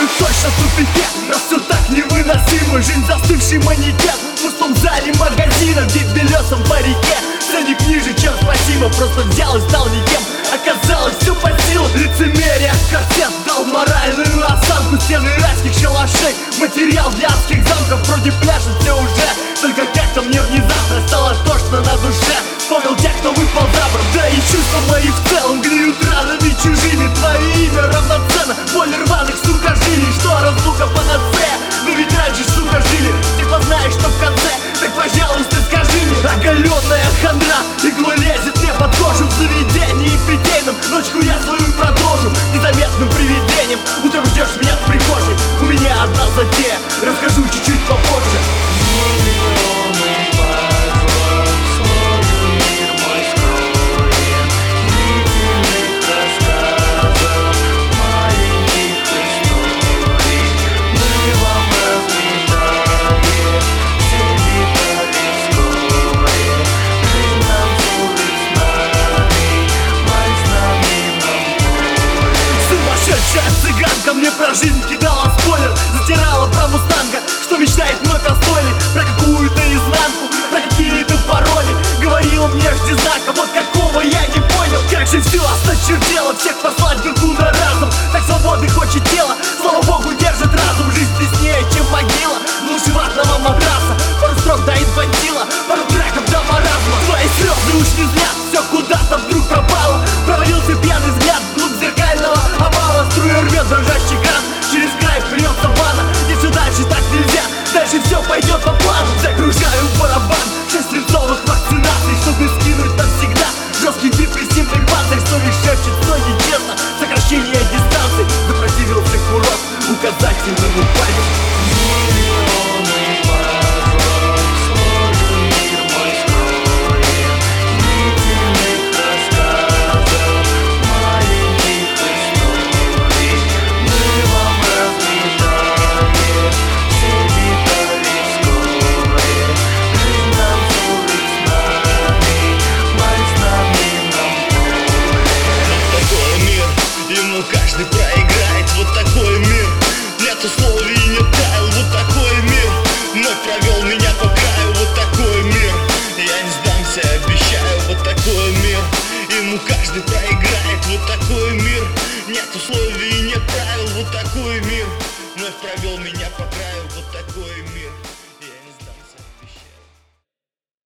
на тупике Раз все так невыносимо. Жизнь застывший манекен В пустом зале магазина Где в белесом парике Ценник ниже, чем спасибо Просто взял и стал никем. Оказалось все по силам Лицемерие, корсет Дал моральную осанку Стены райских шалашей. Материал для адских замков Вроде пляшет все уже. Только как-то мне внезапно Стало тошно на душе. Вспомнил тех, кто выпал за борт. Да и чувства мои в целом Гниют ранами чужими Твое имя равноценно. Боль рваных, Utrzymaniem, utrzymaniem Сумасшедшая цыганка мне про жизнь кидала спойлер Затирала про мустанга, что мечтает о стойле Про какую-то изнанку, про какие-то пароли. Говорила мне жди знака, вот какого я не понял. Как же все осточертело, всех Ему каждый проиграет Вот такой мир. Нет условий, не таял Вот такой мир. Вновь провел меня по краю Вот такой мир. Я не сдамся, обещаю Вот такой мир. Ему каждый проиграет Вот такой мир. Нет условий, нет правил Вот такой мир. Вновь провел меня по краю